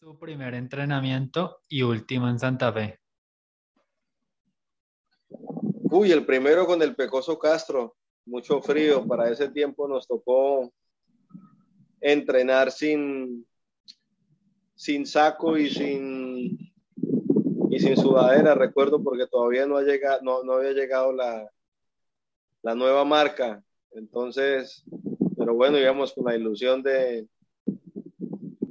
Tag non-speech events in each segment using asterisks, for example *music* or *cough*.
Su primer entrenamiento y último en Santa Fe. Uy, el primero con el Pecoso Castro. Mucho frío. Para ese tiempo nos tocó entrenar sin, sin saco y sin, y sin sudadera. Recuerdo porque todavía no, ha llegado, no, no había llegado la, la nueva marca. Entonces, pero bueno, íbamos con la ilusión de,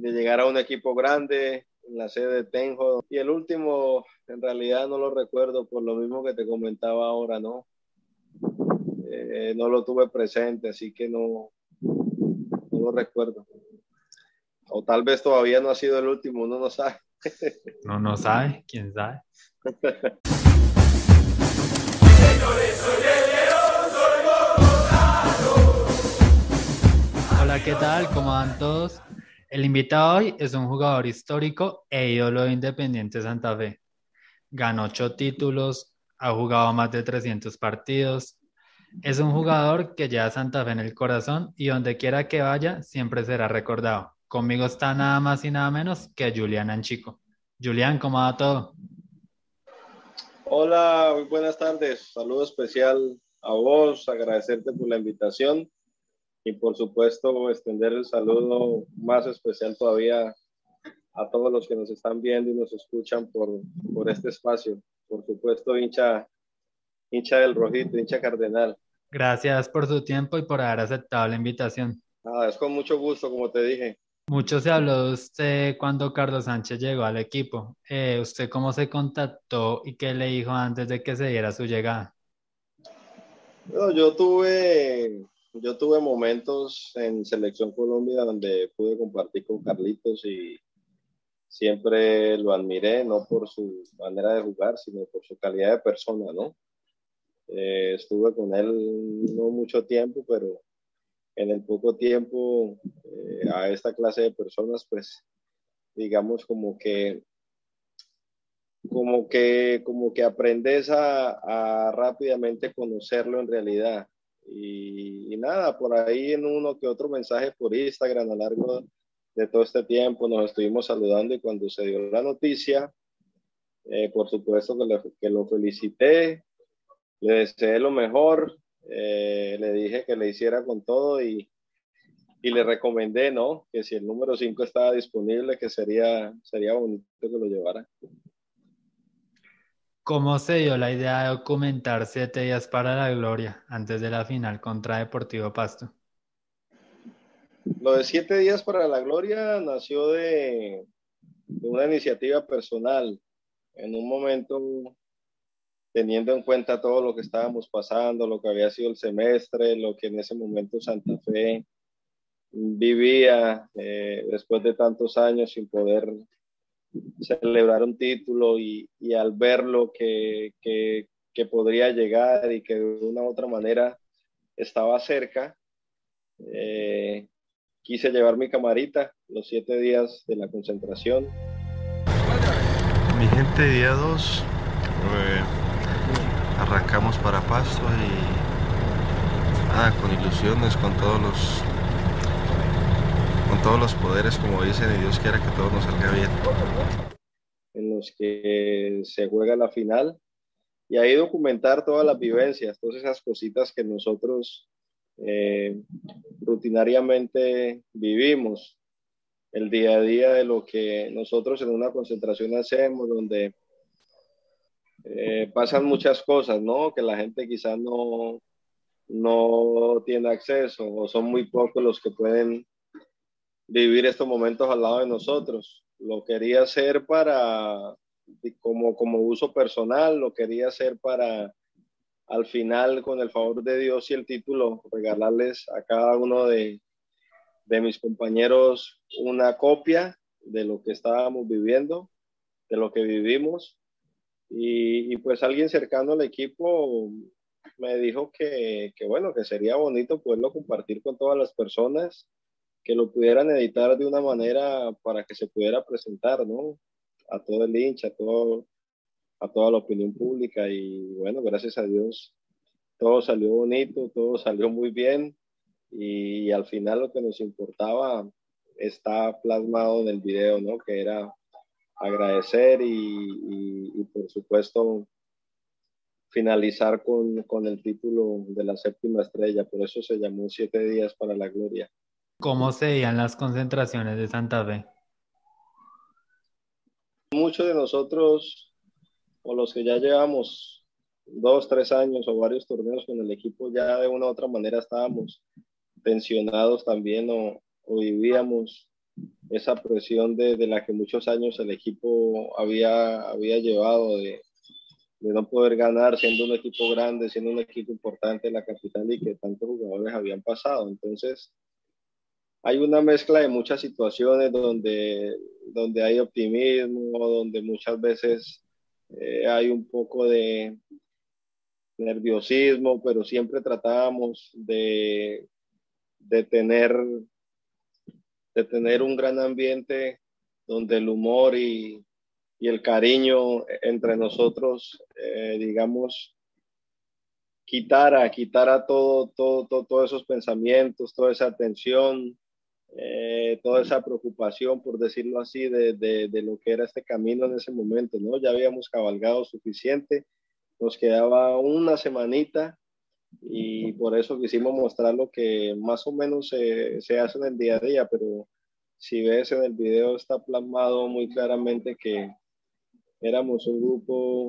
de llegar a un equipo grande en la sede de Tenjo. Y el último, en realidad no lo recuerdo por lo mismo que te comentaba ahora, ¿no? Eh, no lo tuve presente, así que no, no lo recuerdo. O tal vez todavía no ha sido el último, uno no sabe. *laughs* No, no sabe, quién sabe. Hola, ¿qué tal? ¿Cómo van todos? El invitado hoy es un jugador histórico e ídolo de Independiente Santa Fe. Ganó ocho títulos, ha jugado más de 300 partidos. Es un jugador que lleva Santa Fe en el corazón y donde quiera que vaya siempre será recordado. Conmigo está nada más y nada menos que Julián Anchico. Julián, ¿cómo va todo? Hola, muy buenas tardes. Saludo especial a vos, agradecerte por la invitación y por supuesto extender el saludo más especial todavía a todos los que nos están viendo y nos escuchan por, por este espacio. Por supuesto, hincha, hincha del rojito, hincha cardenal. Gracias por su tiempo y por haber aceptado la invitación. Es con mucho gusto, como te dije. Mucho se habló de usted cuando Carlos Sánchez llegó al equipo. Eh, ¿Usted cómo se contactó y qué le dijo antes de que se diera su llegada? yo tuve yo tuve momentos en Selección Colombia donde pude compartir con Carlitos y siempre lo admiré, no por su manera de jugar, sino por su calidad de persona, ¿no? Eh, estuve con él no mucho tiempo, pero en el poco tiempo eh, a esta clase de personas, pues digamos como que como que como que aprendes a, a rápidamente conocerlo en realidad y, nada, por ahí en uno que otro mensaje por Instagram a lo largo de todo este tiempo nos estuvimos saludando y cuando se dio la noticia, eh, por supuesto que, que, lo felicité, le deseé lo mejor, eh, le dije que le hiciera con todo y, y le recomendé, ¿no? Que si el número 5 estaba disponible, que sería, sería bonito que lo llevara. ¿Cómo se dio la idea de documentar siete días para la gloria antes de la final contra Deportivo Pasto? Lo de siete días para la gloria nació de, una iniciativa personal. En un momento, teniendo en cuenta todo lo que estábamos pasando, lo que había sido el semestre, lo que en ese momento Santa Fe vivía eh, después de tantos años sin poder celebrar un título y, al verlo que, que, podría llegar y que de una u otra manera estaba cerca, eh, quise llevar mi camarita los siete días de la concentración. Mi gente, día 2, eh, arrancamos para Pasto y nada, con ilusiones, con todos los todos los poderes, como dicen, y Dios quiera que todo nos salga bien. En los que se juega la final y ahí documentar todas las vivencias, todas esas cositas que nosotros eh, rutinariamente vivimos, el día a día de lo que nosotros en una concentración hacemos, donde eh, pasan muchas cosas, ¿no? Que la gente quizás no, no tiene acceso o son muy pocos los que pueden vivir estos momentos al lado de nosotros. Lo quería hacer para, como, como uso personal, lo quería hacer para, al final, con el favor de Dios y el título, regalarles a cada uno de, de mis compañeros una copia de lo que estábamos viviendo, de lo que vivimos. Y, y pues alguien cercano al equipo me dijo que, que, bueno, que sería bonito poderlo compartir con todas las personas que lo pudieran editar de una manera para que se pudiera presentar, ¿no? A todo el hincha, a, todo, a toda la opinión pública y bueno, gracias a Dios todo salió bonito, todo salió muy bien y, al final lo que nos importaba está plasmado en el video, ¿no? Que era agradecer y, y, por supuesto finalizar con, con, el título de la séptima estrella. Por eso se llamó Siete Días para la Gloria. ¿Cómo se veían las concentraciones de Santa Fe? Muchos de nosotros, o los que ya llevamos dos, tres años o varios torneos con el equipo, ya de una u otra manera estábamos tensionados también o, vivíamos esa presión de, la que muchos años el equipo había, había llevado de, de, no poder ganar siendo un equipo grande, siendo un equipo importante en la capital y que tantos jugadores habían pasado. Entonces, hay una mezcla de muchas situaciones donde, donde hay optimismo, donde muchas veces eh, hay un poco de nerviosismo, pero siempre tratábamos de, de tener de tener un gran ambiente donde el humor y, y el cariño entre nosotros, eh, digamos, quitara, quitara todo, todo, todo, todos esos pensamientos, toda esa tensión, eh, toda esa preocupación, por decirlo así, de, lo que era este camino en ese momento, ¿no? Ya habíamos cabalgado suficiente, nos quedaba una semanita y por eso quisimos mostrar lo que más o menos se, hace en el día a día, pero si ves en el video está plasmado muy claramente que éramos un grupo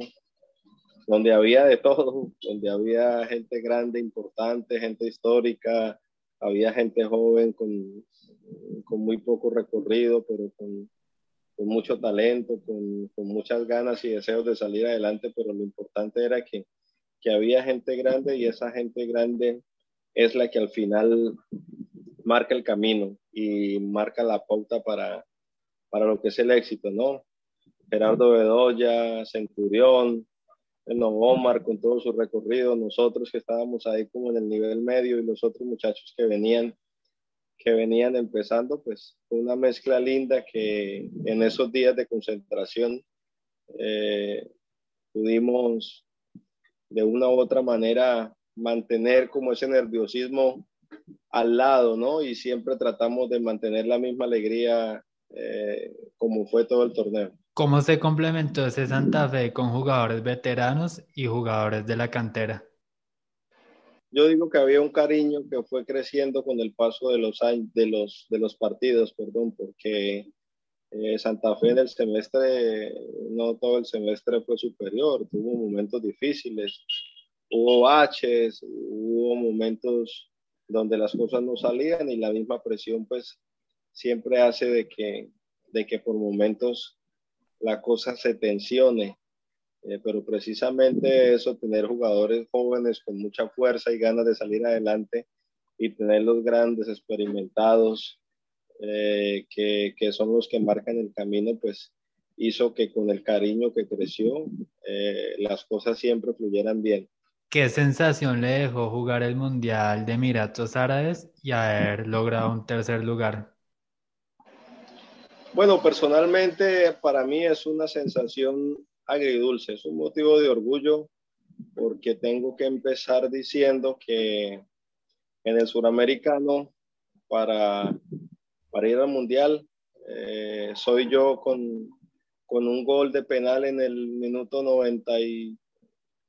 donde había de todo, donde había gente grande, importante, gente histórica, había gente joven con, con muy poco recorrido, pero con, mucho talento, con, con muchas ganas y deseos de salir adelante, pero lo importante era que que había gente grande y esa gente grande es la que al final marca el camino y marca la pauta para, para lo que es el éxito, ¿no? Gerardo Bedoya, Centurión, bueno, Omar con todo su recorrido, nosotros que estábamos ahí como en el nivel medio y los otros muchachos que venían que venían empezando, pues una mezcla linda que en esos días de concentración eh, pudimos de una u otra manera mantener como ese nerviosismo al lado, ¿no? Y siempre tratamos de mantener la misma alegría eh, como fue todo el torneo. ¿Cómo se complementó ese Santa Fe con jugadores veteranos y jugadores de la cantera? Yo digo que había un cariño que fue creciendo con el paso de los años, de los, de los partidos, perdón, porque eh, Santa Fe en el semestre, no todo el semestre fue superior, tuvo momentos difíciles, hubo baches, hubo momentos donde las cosas no salían y la misma presión pues siempre hace de que, de que por momentos la cosa se tensione. Eh, pero precisamente eso, tener jugadores jóvenes con mucha fuerza y ganas de salir adelante y tener los grandes experimentados eh, que, que, son los que marcan el camino, pues hizo que con el cariño que creció, eh, las cosas siempre fluyeran bien. ¿Qué sensación le dejó jugar el Mundial de Emiratos Árabes y haber logrado un tercer lugar? Bueno, personalmente para mí es una sensación agridulce, es un motivo de orgullo porque tengo que empezar diciendo que en el suramericano para para ir al Mundial. Eh, soy yo con, con, un gol de penal en el minuto 90, y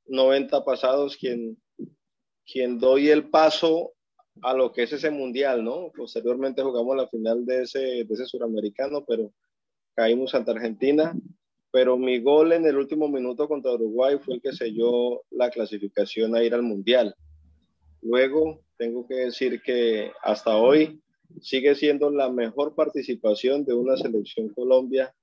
90 pasados quien, quien doy el paso a lo que es ese Mundial, ¿no? Posteriormente jugamos la final de ese, de ese suramericano, pero caímos ante Argentina. Pero mi gol en el último minuto contra Uruguay fue el que selló la clasificación a ir al Mundial. Luego, tengo que decir que hasta hoy sigue siendo la mejor participación de una selección Colombia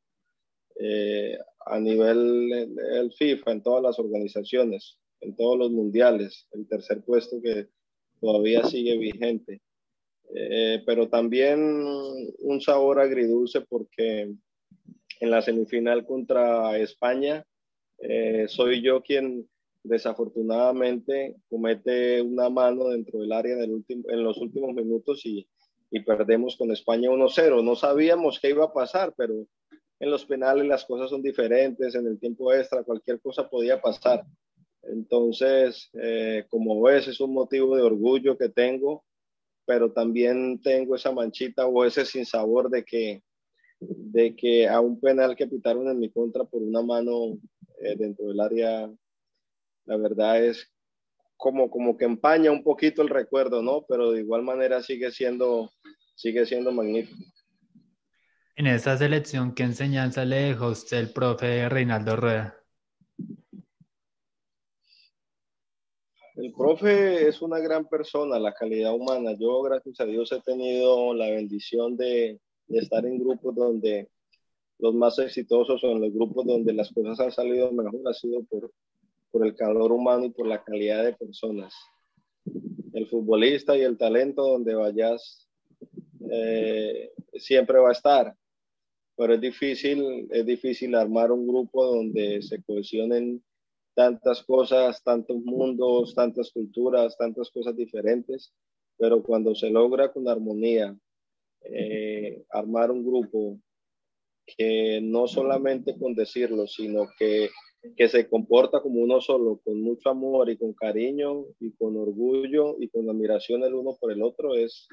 eh, a nivel del FIFA, en todas las organizaciones, en todos los mundiales, el tercer puesto que todavía sigue vigente. Eh, pero también un sabor agridulce porque en la semifinal contra España eh, soy yo quien desafortunadamente comete una mano dentro del área en, los últimos minutos y, y perdemos con España 1-0. No sabíamos qué iba a pasar, pero en los penales las cosas son diferentes, en el tiempo extra cualquier cosa podía pasar. Entonces, eh, como ves, es un motivo de orgullo que tengo, pero también tengo esa manchita o ese sinsabor de que, de que a un penal que pitaron en mi contra por una mano eh, dentro del área, la verdad es como, como que empaña un poquito el recuerdo, ¿no? Pero de igual manera sigue siendo, sigue siendo magnífico. En esa selección, ¿qué enseñanza le dejó usted el profe Reinaldo Rueda? El profe es una gran persona, la calidad humana. Yo, gracias a Dios, he tenido la bendición de, estar en grupos donde los más exitosos en los grupos donde las cosas han salido mejor ha sido por, por el calor humano y por la calidad de personas. El futbolista y el talento donde vayas eh, siempre va a estar, pero es difícil, es difícil armar un grupo donde se cohesionen tantas cosas, tantos mundos, tantas culturas, tantas cosas diferentes, pero cuando se logra con armonía eh, armar un grupo que no solamente con decirlo, sino que, que se comporta como uno solo, con mucho amor y con cariño y con orgullo y con admiración el uno por el otro, es,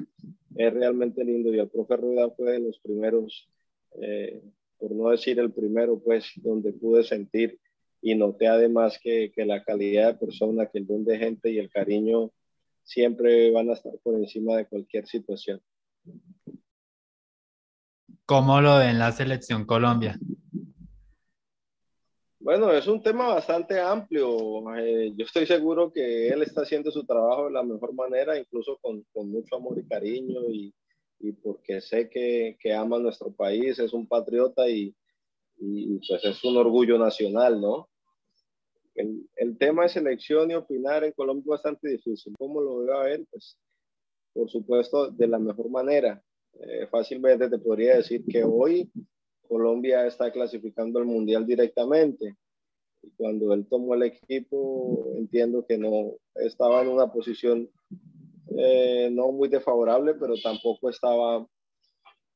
es realmente lindo. Y el profe Rueda fue de los primeros, eh, por no decir el primero, pues, donde pude sentir y noté además que, que, la calidad de persona, que el don de gente y el cariño siempre van a estar por encima de cualquier situación. ¿Cómo lo ve en la selección Colombia? Bueno, es un tema bastante amplio. Eh, yo estoy seguro que él está haciendo su trabajo de la mejor manera, incluso con, mucho amor y cariño, y, porque sé que, ama nuestro país, es un patriota y, y pues es un orgullo nacional, ¿no? El, el, tema de selección y opinar en Colombia es bastante difícil. ¿Cómo lo veo a él? Pues, por supuesto, de la mejor manera. Eh, fácilmente te podría decir que hoy Colombia está clasificando al Mundial directamente. Y cuando él tomó el equipo, entiendo que no estaba en una posición eh, no muy desfavorable, pero tampoco estaba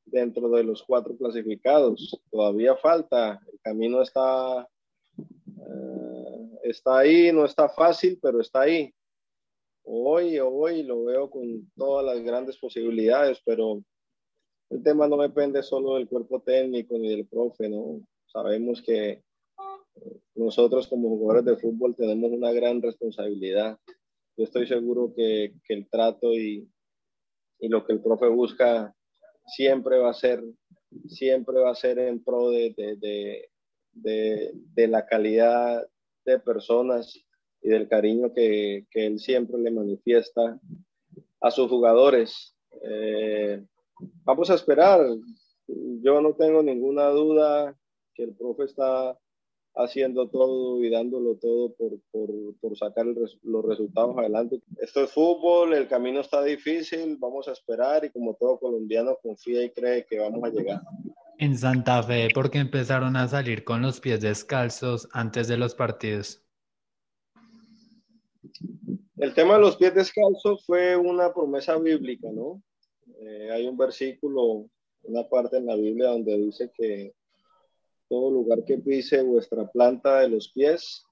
dentro de los cuatro clasificados. Todavía falta, el camino está, uh, está ahí, no está fácil, pero está ahí. Hoy, hoy lo veo con todas las grandes posibilidades, pero el tema no depende solo del cuerpo técnico ni del profe, ¿no? Sabemos que nosotros como jugadores de fútbol tenemos una gran responsabilidad. Yo estoy seguro que, que el trato y, y lo que el profe busca siempre va a ser, siempre va a ser en pro de, de, de, de la calidad de personas y del cariño que, que, él siempre le manifiesta a sus jugadores. Eh, vamos a esperar. Yo no tengo ninguna duda que el profe está haciendo todo y dándolo todo por, por, sacar los resultados adelante. Esto es fútbol, el camino está difícil, vamos a esperar y como todo colombiano confía y cree que vamos a llegar. En Santa Fe, porque empezaron a salir con los pies descalzos antes de los partidos? El tema de los pies descalzos fue una promesa bíblica, ¿no? Eh, hay un versículo, una parte en la Biblia donde dice que todo lugar que pise vuestra planta de los pies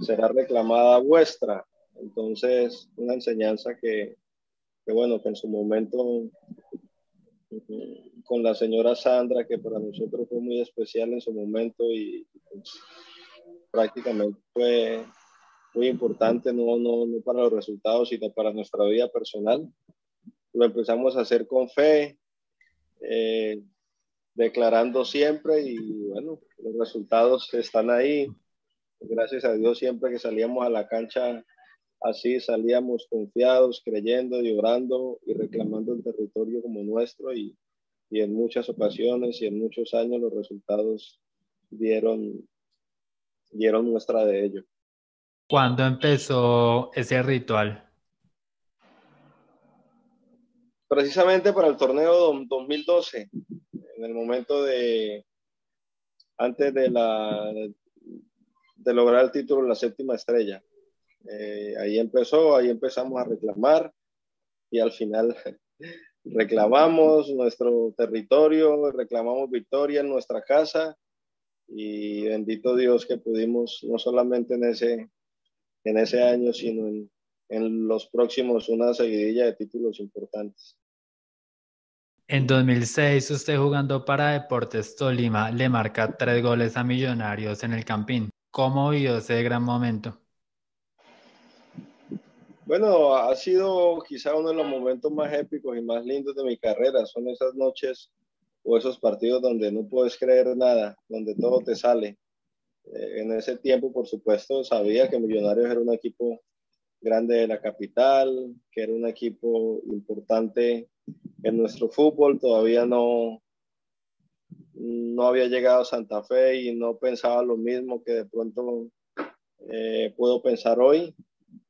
será reclamada vuestra. Entonces, una enseñanza que, que bueno, que en su momento con la señora Sandra, que para nosotros fue muy especial en su momento y pues, prácticamente fue muy importante, no, no, no para los resultados, sino para nuestra vida personal. Lo empezamos a hacer con fe, eh, declarando siempre y bueno, los resultados están ahí. Gracias a Dios siempre que salíamos a la cancha así salíamos confiados, creyendo y orando y reclamando el territorio como nuestro y, y en muchas ocasiones y en muchos años los resultados dieron, dieron muestra de ello. ¿Cuándo empezó ese ritual? Precisamente para el torneo 2012, en el momento de, antes de, la, de lograr el título la séptima estrella. Eh, ahí empezó, ahí empezamos a reclamar y al final *laughs* reclamamos nuestro territorio, reclamamos victoria en nuestra casa y bendito Dios que pudimos no solamente en ese, en ese año, sino en, en los próximos una seguidilla de títulos importantes. En 2006, usted jugando para Deportes Tolima le marca tres goles a Millonarios en el Campín. ¿Cómo vio ese gran momento? Bueno, ha sido quizá uno de los momentos más épicos y más lindos de mi carrera. Son esas noches o esos partidos donde no puedes creer nada, donde todo te sale. Eh, en ese tiempo, por supuesto, sabía que Millonarios era un equipo grande de la capital, que era un equipo importante en nuestro fútbol. Todavía no, no había llegado a Santa Fe y no pensaba lo mismo que de pronto eh, puedo pensar hoy.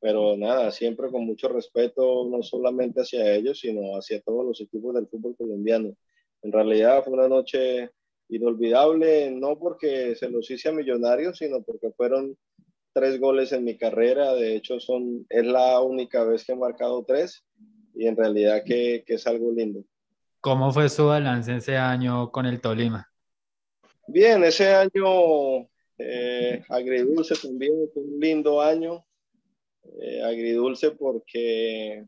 Pero nada, siempre con mucho respeto, no solamente hacia ellos, sino hacia todos los equipos del fútbol colombiano. En realidad fue una noche inolvidable, no porque se los hice a Millonarios, sino porque fueron tres goles en mi carrera. De hecho, son, es la única vez que he marcado tres y en realidad que, que es algo lindo. ¿Cómo fue su balance ese año con el Tolima? Bien, ese año eh, agridulce también, fue un lindo año. Eh, agridulce porque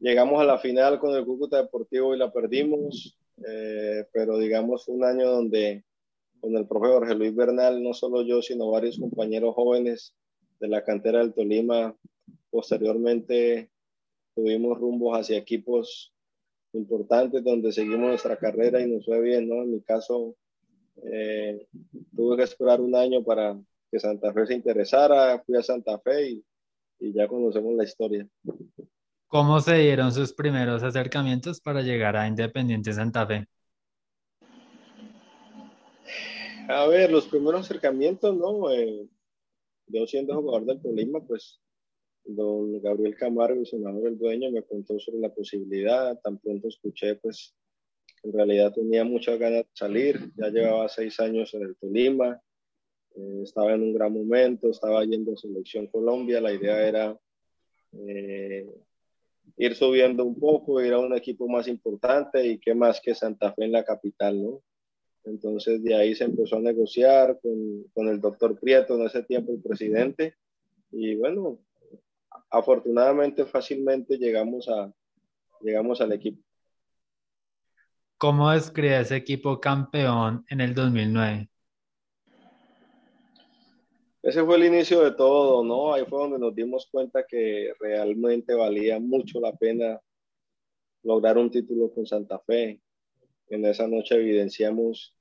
llegamos a la final con el Cúcuta Deportivo y la perdimos, eh, pero digamos un año donde con el profe Jorge Luis Bernal, no solo yo, sino varios compañeros jóvenes de la cantera del Tolima, posteriormente tuvimos rumbos hacia equipos importantes donde seguimos nuestra carrera y nos fue bien, ¿no? En mi caso, eh, tuve que esperar un año para que Santa Fe se interesara, fui a Santa Fe y, y ya conocemos la historia. ¿Cómo se dieron sus primeros acercamientos para llegar a Independiente Santa Fe? A ver, los primeros acercamientos, ¿no? Eh, yo siendo jugador del Tolima, pues don Gabriel Camargo, el senador del dueño, me contó sobre la posibilidad. Tan pronto escuché, pues en realidad tenía muchas ganas de salir. Ya llevaba seis años en el Tolima, eh, estaba en un gran momento, estaba yendo a Selección Colombia. La idea era eh, ir subiendo un poco, ir a un equipo más importante y qué más que Santa Fe en la capital, ¿no? Entonces de ahí se empezó a negociar con, con el doctor Prieto, en ese tiempo el presidente, y bueno, afortunadamente fácilmente llegamos, a, llegamos al equipo. ¿Cómo describe ese equipo campeón en el 2009? Ese fue el inicio de todo, ¿no? Ahí fue donde nos dimos cuenta que realmente valía mucho la pena lograr un título con Santa Fe. En esa noche evidenciamos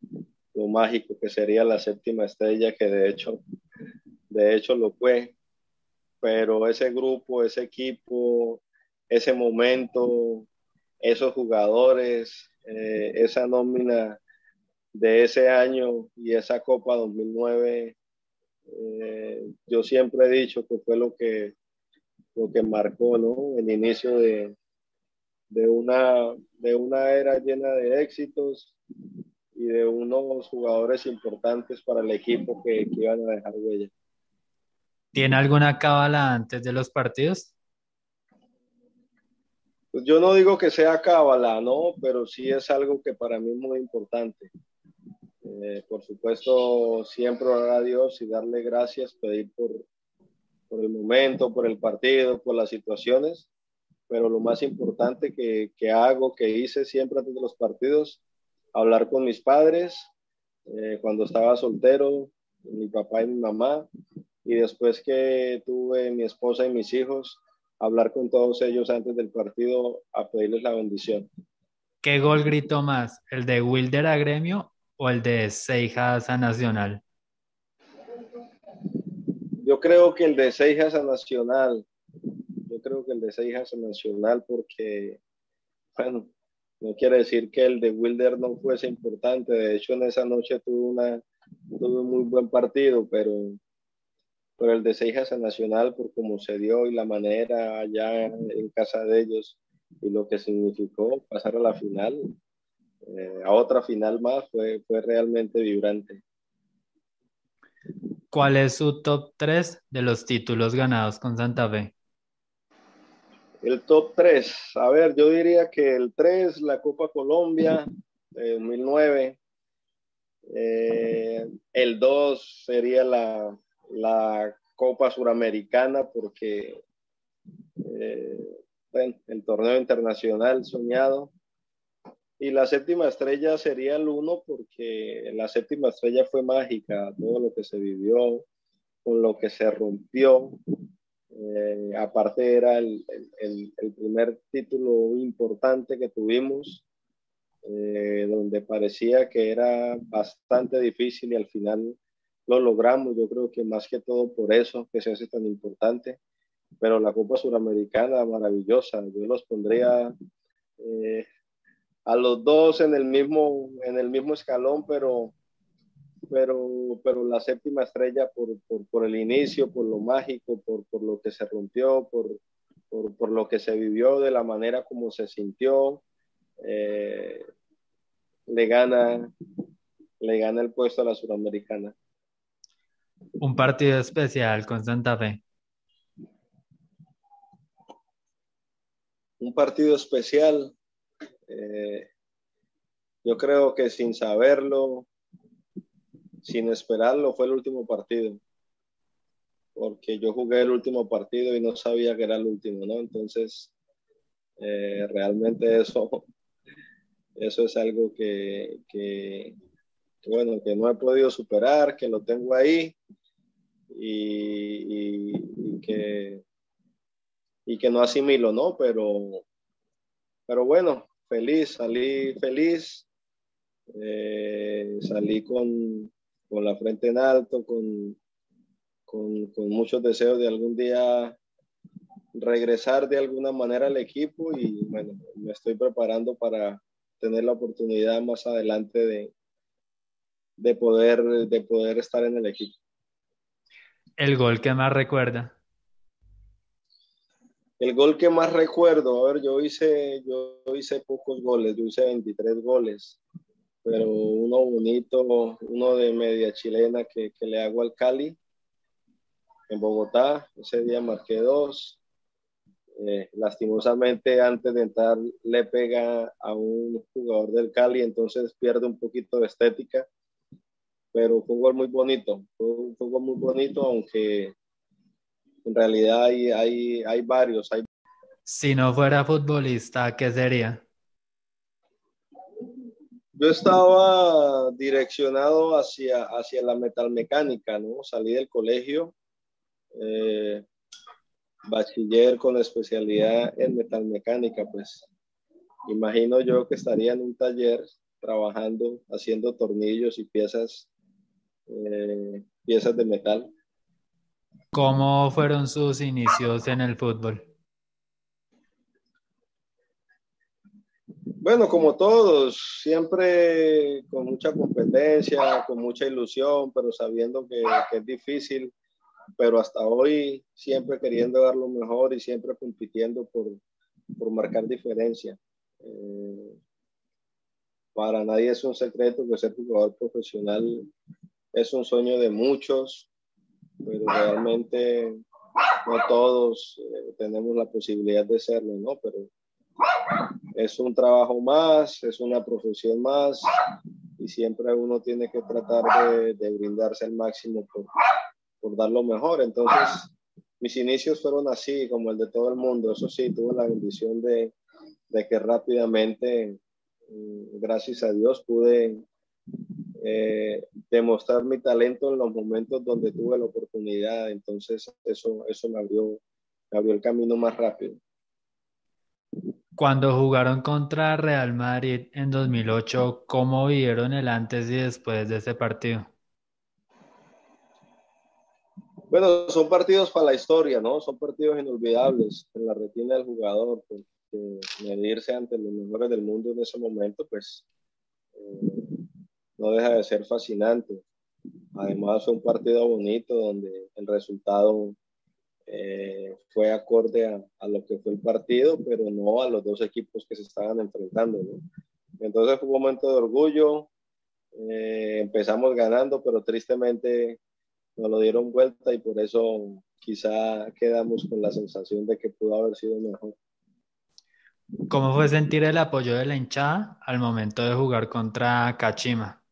lo mágico que sería la séptima estrella, que de hecho, de hecho lo fue. Pero ese grupo, ese equipo, ese momento, esos jugadores, eh, esa nómina de ese año y esa Copa 2009 eh, yo siempre he dicho que fue lo que, lo que marcó ¿no? el inicio de, de, una, de una era llena de éxitos y de unos jugadores importantes para el equipo que, que iban a dejar huella. ¿Tiene alguna cábala antes de los partidos? Pues yo no digo que sea cábala, ¿no? Pero sí es algo que para mí es muy importante. Eh, por supuesto, siempre orar a Dios y darle gracias, pedir por, el momento, por el partido, por las situaciones, pero lo más importante que, que hago, que hice siempre antes de los partidos, hablar con mis padres, eh, cuando estaba soltero, mi papá y mi mamá, y después que tuve mi esposa y mis hijos, hablar con todos ellos antes del partido a pedirles la bendición. ¿Qué gol gritó más? ¿El de Wilder a Gremio o el de Seijas a Nacional? Yo creo que el de Seijas a Nacional. Yo creo que el de Seijas a Nacional porque, bueno, no quiere decir que el de Wilder no fuese importante. De hecho, en esa noche tuve, una, tuve un muy buen partido, pero, pero el de Seijas a Nacional, por cómo se dio y la manera allá en casa de ellos y lo que significó pasar a la final, eh, a otra final más fue, fue realmente vibrante. ¿Cuál es su top 3 de los títulos ganados con Santa Fe? El top 3, a ver, yo diría que el 3, la Copa Colombia *laughs* de 2009. Eh, el 2 sería la, la Copa Suramericana porque eh, el torneo internacional soñado. Y la séptima estrella sería el uno porque la séptima estrella fue mágica, todo lo que se vivió, con lo que se rompió. Eh, aparte era el, el, el, primer título importante que tuvimos, eh, donde parecía que era bastante difícil y al final lo logramos. Yo creo que más que todo por eso que se hace tan importante. Pero la Copa Suramericana, maravillosa. Yo los pondría eh, a los dos en el mismo, en el mismo escalón, pero, pero, pero la séptima estrella por, por, por el inicio, por lo mágico, por, por lo que se rompió, por, por, lo que se vivió, de la manera como se sintió, eh, le gana le gana el puesto a la suramericana. Un partido especial con Santa Fe. Un partido especial. Eh, yo creo que sin saberlo, sin esperarlo, fue el último partido. Porque yo jugué el último partido y no sabía que era el último, ¿no? Entonces, eh, realmente eso, *laughs* eso es algo que, bueno, que no he podido superar, que lo tengo ahí y, y, que, y que no asimilo, ¿no? Pero, pero bueno, feliz, salí feliz, eh, salí con, con, la frente en alto, con, con, con muchos deseos de algún día regresar de alguna manera al equipo y bueno, me estoy preparando para tener la oportunidad más adelante de, de poder, de poder estar en el equipo. ¿El gol que más recuerda? El gol que más recuerdo, a ver, yo hice, yo hice pocos goles, yo hice 23 goles, pero uno bonito, uno de media chilena que, que le hago al Cali en Bogotá, ese día marqué dos. Eh, lastimosamente antes de entrar le pega a un jugador del Cali, entonces pierde un poquito de estética pero fue un gol muy bonito, fue un, gol muy bonito, aunque en realidad hay, hay, hay varios. Hay... Si no fuera futbolista, ¿qué sería? Yo estaba direccionado hacia, hacia la metalmecánica, ¿no? Salí del colegio, eh, bachiller con especialidad en metalmecánica, pues imagino yo que estaría en un taller trabajando, haciendo tornillos y piezas eh, piezas de metal. ¿Cómo fueron sus inicios en el fútbol? Bueno, como todos, siempre con mucha competencia, con mucha ilusión, pero sabiendo que, es difícil, pero hasta hoy siempre queriendo dar lo mejor y siempre compitiendo por, por marcar diferencia. Eh, para nadie es un secreto que ser jugador profesional es un sueño de muchos, pero realmente no todos eh, tenemos la posibilidad de serlo, ¿no? Pero es un trabajo más, es una profesión más y siempre uno tiene que tratar de, brindarse al máximo por, por, dar lo mejor. Entonces, mis inicios fueron así, como el de todo el mundo. Eso sí, tuve la bendición de, de que rápidamente, mm, gracias a Dios, pude eh, demostrar mi talento en los momentos donde tuve la oportunidad. Entonces eso, eso me, abrió, me abrió el camino más rápido. Cuando jugaron contra Real Madrid en 2008, ¿cómo vieron el antes y después de ese partido? Bueno, son partidos para la historia, ¿no? Son partidos inolvidables en la retina del jugador, porque medirse ante los mejores del mundo en ese momento, pues eh, no deja de ser fascinante. Además fue un partido bonito donde el resultado eh, fue acorde a, lo que fue el partido, pero no a los dos equipos que se estaban enfrentando. Entonces fue un momento de orgullo. Eh, empezamos ganando, pero tristemente nos lo dieron vuelta y por eso quizá quedamos con la sensación de que pudo haber sido mejor. ¿Cómo fue sentir el apoyo de la hinchada al momento de jugar contra Kachima?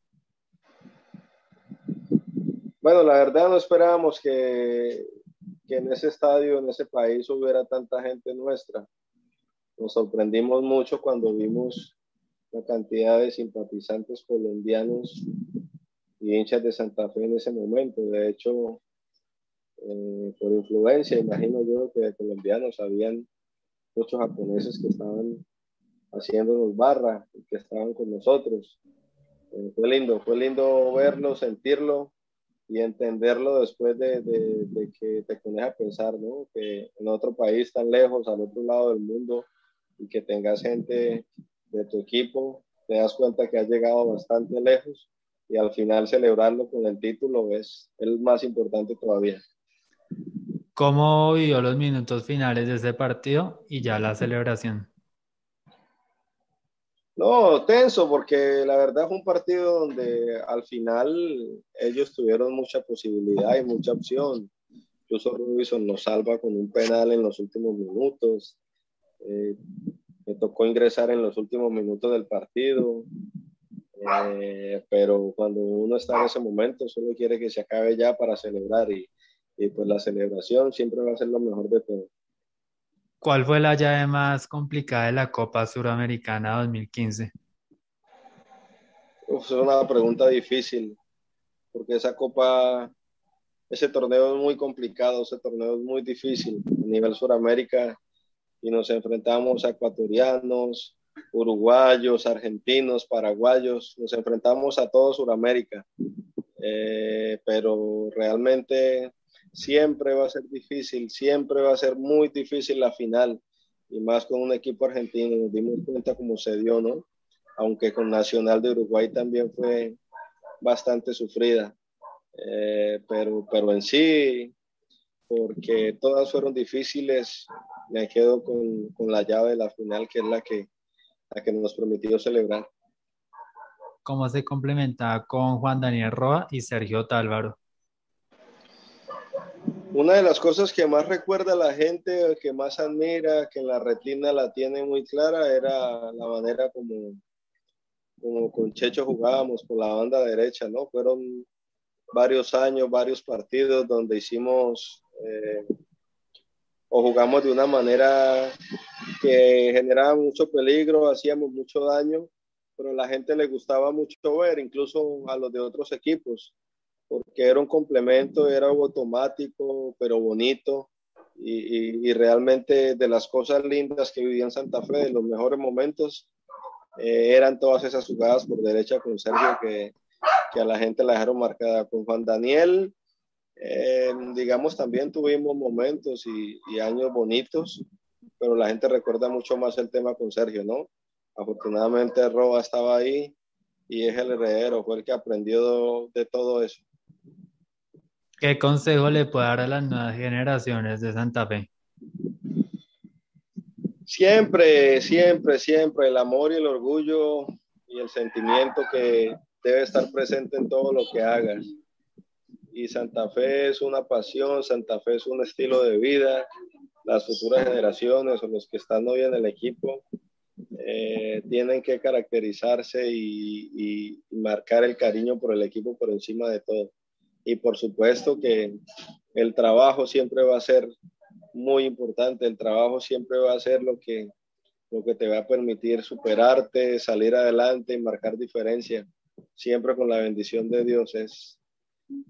Bueno, la verdad no esperábamos que, en ese estadio, en ese país, hubiera tanta gente nuestra. Nos sorprendimos mucho cuando vimos la cantidad de simpatizantes colombianos y hinchas de Santa Fe en ese momento. De hecho, eh, por influencia, imagino yo que de colombianos habían muchos japoneses que estaban haciéndonos barra que estaban con nosotros. Eh, fue lindo, fue lindo verlo, sentirlo y entenderlo después de, de, que te pones a pensar, ¿no? Que en otro país tan lejos, al otro lado del mundo, y que tengas gente de tu equipo, te das cuenta que has llegado bastante lejos y al final celebrarlo con el título es el más importante todavía. ¿Cómo vivió los minutos finales de ese partido y ya la celebración? No, tenso, porque la verdad fue un partido donde al final ellos tuvieron mucha posibilidad y mucha opción. Incluso Robinson nos salva con un penal en los últimos minutos. Eh, me tocó ingresar en los últimos minutos del partido. Eh, pero cuando uno está en ese momento, solo quiere que se acabe ya para celebrar y, y pues la celebración siempre va a ser lo mejor de todo. ¿Cuál fue la llave más complicada de la Copa Suramericana 2015? es una pregunta difícil, porque esa Copa, ese torneo es muy complicado, ese torneo es muy difícil a nivel Suramérica y nos enfrentamos a ecuatorianos, uruguayos, argentinos, paraguayos, nos enfrentamos a todo Suramérica, eh, pero realmente siempre va a ser difícil, siempre va a ser muy difícil la final, y más con un equipo argentino, nos dimos cuenta cómo se dio, ¿no? Aunque con Nacional de Uruguay también fue bastante sufrida, eh, pero, pero en sí, porque todas fueron difíciles, me quedo con, con, la llave de la final, que es la que, la que nos permitió celebrar. ¿Cómo se complementaba con Juan Daniel Roa y Sergio Tálvaro? Una de las cosas que más recuerda la gente, que más admira, que en la retina la tiene muy clara, era la manera como, como con Checho jugábamos por la banda derecha, ¿no? Fueron varios años, varios partidos donde hicimos eh, o jugamos de una manera que generaba mucho peligro, hacíamos mucho daño, pero a la gente le gustaba mucho ver, incluso a los de otros equipos porque era un complemento, era automático, pero bonito. Y, realmente de las cosas lindas que vivía en Santa Fe, de los mejores momentos, eh, eran todas esas jugadas por derecha con Sergio que, que, a la gente la dejaron marcada. Con Juan Daniel, eh, digamos, también tuvimos momentos y, y, años bonitos, pero la gente recuerda mucho más el tema con Sergio, ¿no? Afortunadamente Roa estaba ahí y es el heredero, fue el que aprendió de todo eso. ¿Qué consejo le puede dar a las nuevas generaciones de Santa Fe? Siempre, siempre, siempre el amor y el orgullo y el sentimiento que debe estar presente en todo lo que hagas. Y Santa Fe es una pasión, Santa Fe es un estilo de vida. Las futuras generaciones o los que están hoy en el equipo eh, tienen que caracterizarse y marcar el cariño por el equipo por encima de todo y por supuesto que el trabajo siempre va a ser muy importante, el trabajo siempre va a ser lo que, lo que te va a permitir superarte, salir adelante y marcar diferencia, siempre con la bendición de Dios. Es,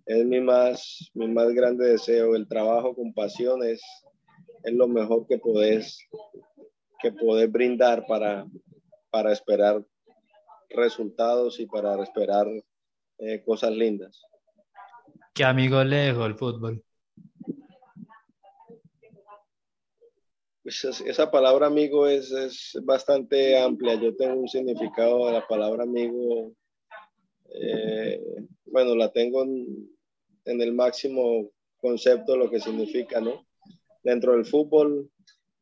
es mi, más, mi más grande deseo, el trabajo con pasión es, lo mejor que podés, que podés brindar para, para esperar resultados y para esperar eh, cosas lindas. ¿Qué amigo le dejó el fútbol? Pues esa palabra amigo es, es, bastante amplia. Yo tengo un significado de la palabra amigo, eh, bueno, la tengo en, el máximo concepto de lo que significa, ¿no? Dentro del fútbol,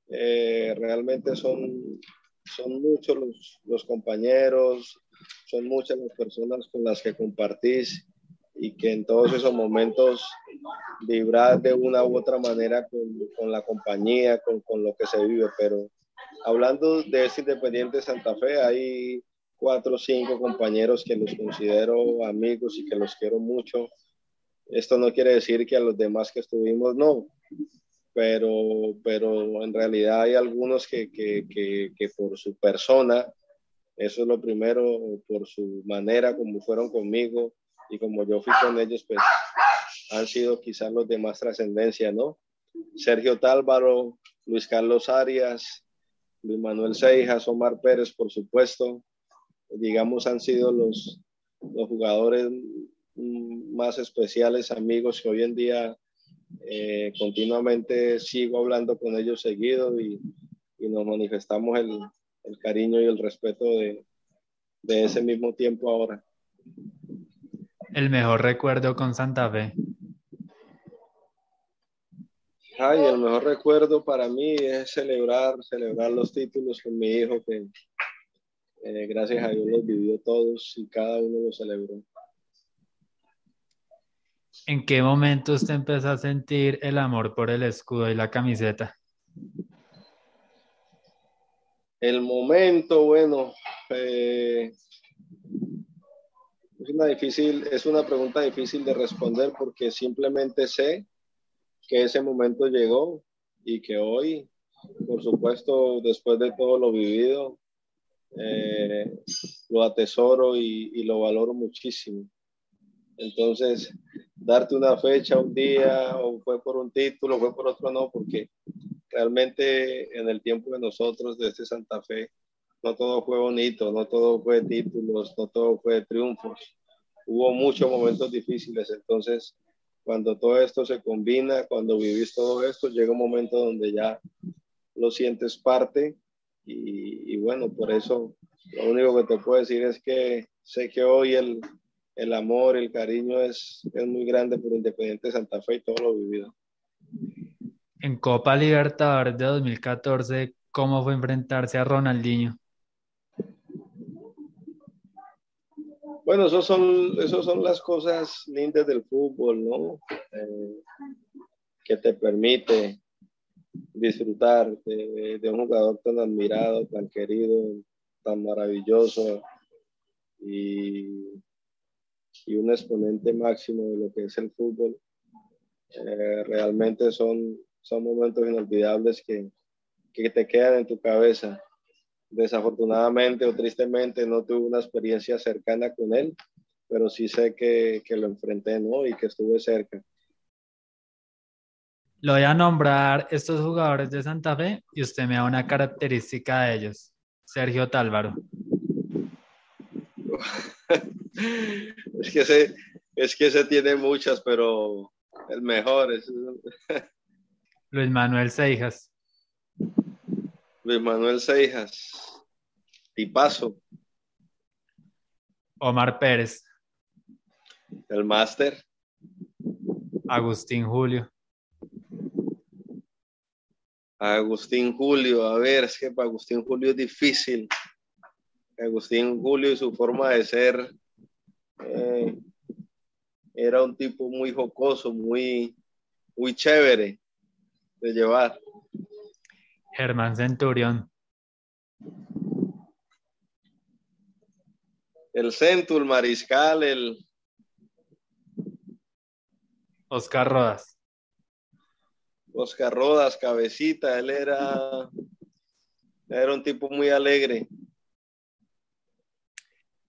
eh, realmente son, son muchos los compañeros, son muchas las personas con las que compartís y que en todos esos momentos vibrar de una u otra manera con, con la compañía, con, con, lo que se vive. Pero hablando de este Independiente de Santa Fe, hay cuatro o cinco compañeros que los considero amigos y que los quiero mucho. Esto no quiere decir que a los demás que estuvimos no, pero, pero en realidad hay algunos que, que, que, por su persona, eso es lo primero, por su manera como fueron conmigo y como yo fui con ellos, pues han sido quizás los de más trascendencia, ¿no? Sergio Tálvaro, Luis Carlos Arias, Luis Manuel Seijas, Omar Pérez, por supuesto, digamos, han sido los, los jugadores más especiales, amigos que hoy en día eh, continuamente sigo hablando con ellos seguido y, y nos manifestamos el, el, cariño y el respeto de, de ese mismo tiempo ahora. El mejor recuerdo con Santa Fe. Ay, el mejor recuerdo para mí es celebrar, celebrar los títulos con mi hijo, que eh, gracias a Dios los vivió todos y cada uno los celebró. ¿En qué momento usted empezó a sentir el amor por el escudo y la camiseta? El momento, bueno, eh, es una difícil, es una pregunta difícil de responder porque simplemente sé que ese momento llegó y que hoy, por supuesto, después de todo lo vivido, eh, lo atesoro y, lo valoro muchísimo. Entonces, darte una fecha, un día, o fue por un título, fue por otro, no, porque realmente en el tiempo de nosotros, de este Santa Fe, no todo fue bonito, no todo fue títulos, no todo fue triunfos. Hubo muchos momentos difíciles, entonces cuando todo esto se combina, cuando vivís todo esto, llega un momento donde ya lo sientes parte y, bueno, por eso lo único que te puedo decir es que sé que hoy el, el amor, el cariño es, es muy grande por Independiente Santa Fe y todo lo vivido. En Copa Libertadores de 2014, ¿cómo fue enfrentarse a Ronaldinho? Bueno, eso son, eso son las cosas lindas del fútbol, ¿no? Eh, que te permite disfrutar de, un jugador tan admirado, tan querido, tan maravilloso y, y un exponente máximo de lo que es el fútbol. Eh, realmente son, son momentos inolvidables que, que te quedan en tu cabeza Desafortunadamente o tristemente no tuve una experiencia cercana con él, pero sí sé que, que lo enfrenté, ¿no? Y que estuve cerca. Lo voy a nombrar estos jugadores de Santa Fe y usted me da una característica de ellos. Sergio Tálvaro. *laughs* es que ese, es que ese tiene muchas, pero el mejor es *laughs* Luis Manuel Seijas. Luis Manuel Seijas, tipazo. Omar Pérez. El máster. Agustín Julio. Agustín Julio, a ver, es que para Agustín Julio es difícil. Agustín Julio y su forma de ser eh, era un tipo muy jocoso, muy, muy chévere de llevar. Germán Centurión. El centro, el mariscal, el... Oscar Rodas. Oscar Rodas, cabecita, él era, era un tipo muy alegre.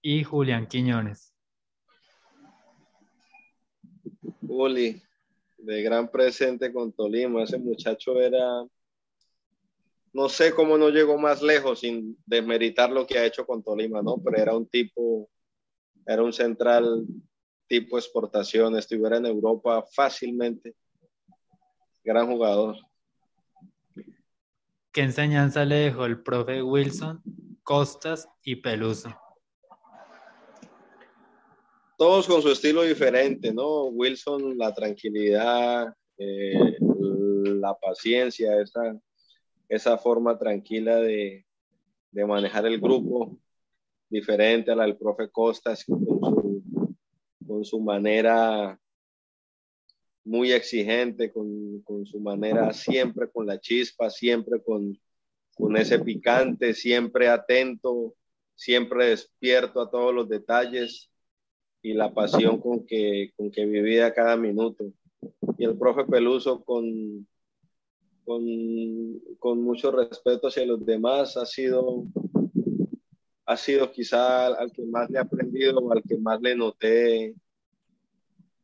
Y Julián Quiñones. Juli, de gran presente con Tolima, ese muchacho era no sé cómo no llegó más lejos sin desmeritar lo que ha hecho con Tolima, ¿no? Pero era un tipo, era un central tipo exportación, estuviera en Europa fácilmente. Gran jugador. ¿Qué enseñanza le dejó el profe Wilson, Costas y Peluso? Todos con su estilo diferente, ¿no? Wilson, la tranquilidad, eh, la paciencia, esa esa forma tranquila de, manejar el grupo, diferente a la del profe Costas, con su, manera muy exigente, con, su manera siempre con la chispa, siempre con, con ese picante, siempre atento, siempre despierto a todos los detalles. y la pasión con que, con que vivía cada minuto. Y el profe Peluso con, con, con mucho respeto hacia los demás ha sido, ha sido quizá al que más le he aprendido o al que más le noté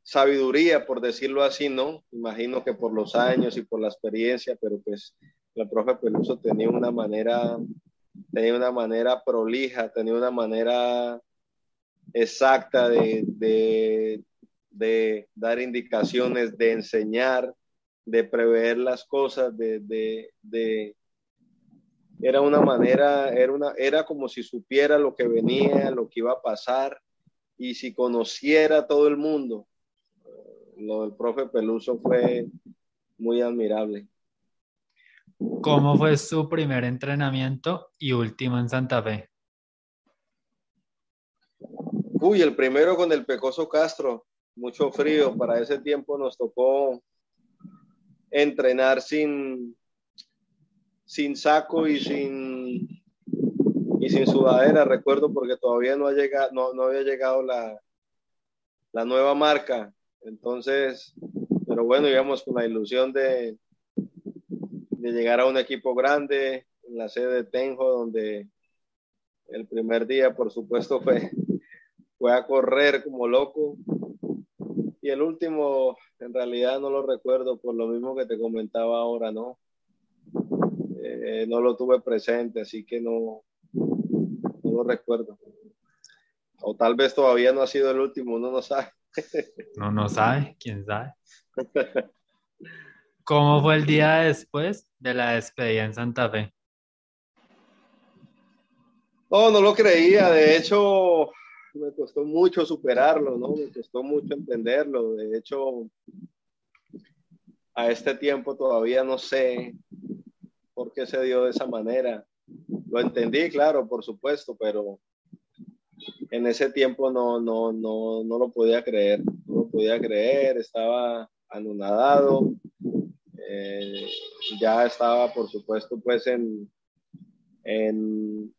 sabiduría, por decirlo así, ¿no? Imagino que por los años y por la experiencia, pero pues el profe Peluso tenía una manera, tenía una manera prolija, tenía una manera exacta de, de, dar indicaciones, de enseñar, de prever las cosas, de, de, era una manera, era, una, era como si supiera lo que venía, lo que iba a pasar y si conociera todo el mundo. Lo del profe Peluso fue muy admirable. ¿Cómo fue su primer entrenamiento y último en Santa Fe? Uy, el primero con el Pecoso Castro, mucho frío. Para ese tiempo nos tocó entrenar sin, sin saco y sin, y sin sudadera, recuerdo, porque todavía no, ha llegado, no, no había llegado la, la nueva marca. Entonces, pero bueno, íbamos con la ilusión de, de llegar a un equipo grande en la sede de Tenjo, donde el primer día, por supuesto, fue fue a correr como loco. Y el último, en realidad no lo recuerdo por lo mismo que te comentaba ahora, ¿no? Eh, no lo tuve presente, así que no, no lo recuerdo. O tal vez todavía no ha sido el último, uno no sabe. No, no sabe, quién sabe. *laughs* ¿Cómo fue el día después de la despedida en Santa Fe? No, no lo creía. De hecho, me costó mucho superarlo, ¿no? Me costó mucho entenderlo. De hecho, a este tiempo todavía no sé por qué se dio de esa manera. Lo entendí, claro, por supuesto, pero en ese tiempo no, no, no, no lo podía creer. No lo podía creer, estaba anonadado. Eh, ya estaba, por supuesto, pues en, en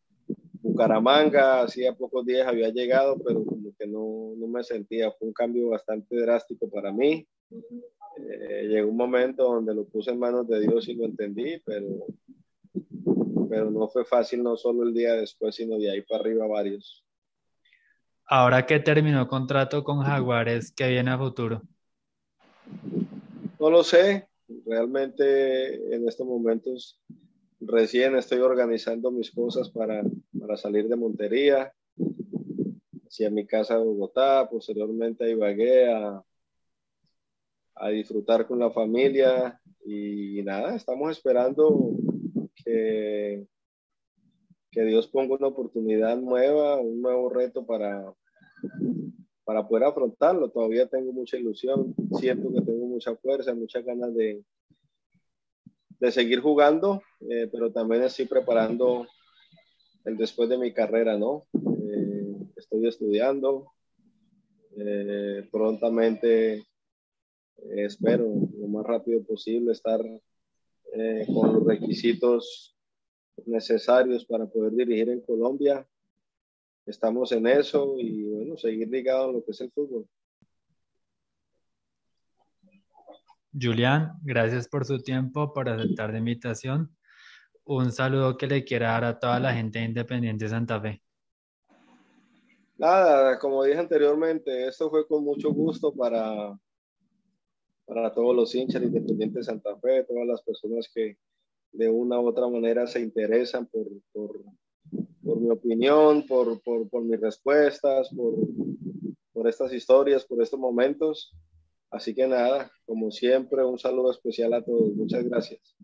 Bucaramanga, hacía pocos días había llegado, pero como que no, no me sentía, fue un cambio bastante drástico para mí. Eh, llegó un momento donde lo puse en manos de Dios y lo entendí, pero, pero no fue fácil, no solo el día después, sino de ahí para arriba varios. Ahora que terminó contrato con Jaguares, ¿qué viene a futuro? No lo sé, realmente en estos momentos recién estoy organizando mis cosas para, para salir de Montería hacia mi casa de Bogotá, posteriormente a Ibagué a, disfrutar con la familia y nada, estamos esperando que, que Dios ponga una oportunidad nueva, un nuevo reto para, para poder afrontarlo. Todavía tengo mucha ilusión, siento que tengo mucha fuerza, muchas ganas de, de seguir jugando, eh, pero también estoy preparando el después de mi carrera, ¿no? Eh, estoy estudiando, eh, prontamente espero lo más rápido posible estar con los requisitos necesarios para poder dirigir en Colombia. Estamos en eso y bueno, seguir ligado a lo que es el fútbol. Julián, gracias por su tiempo, por aceptar la invitación. Un saludo que le quiera dar a toda la gente de Independiente Santa Fe. Nada, como dije anteriormente, esto fue con mucho gusto para, para todos los hinchas de Independiente Santa Fe, todas las personas que de una u otra manera se interesan por, por, por mi opinión, por, por, por mis respuestas, por, por estas historias, por estos momentos. Así que nada, como siempre, un saludo especial a todos. Muchas gracias.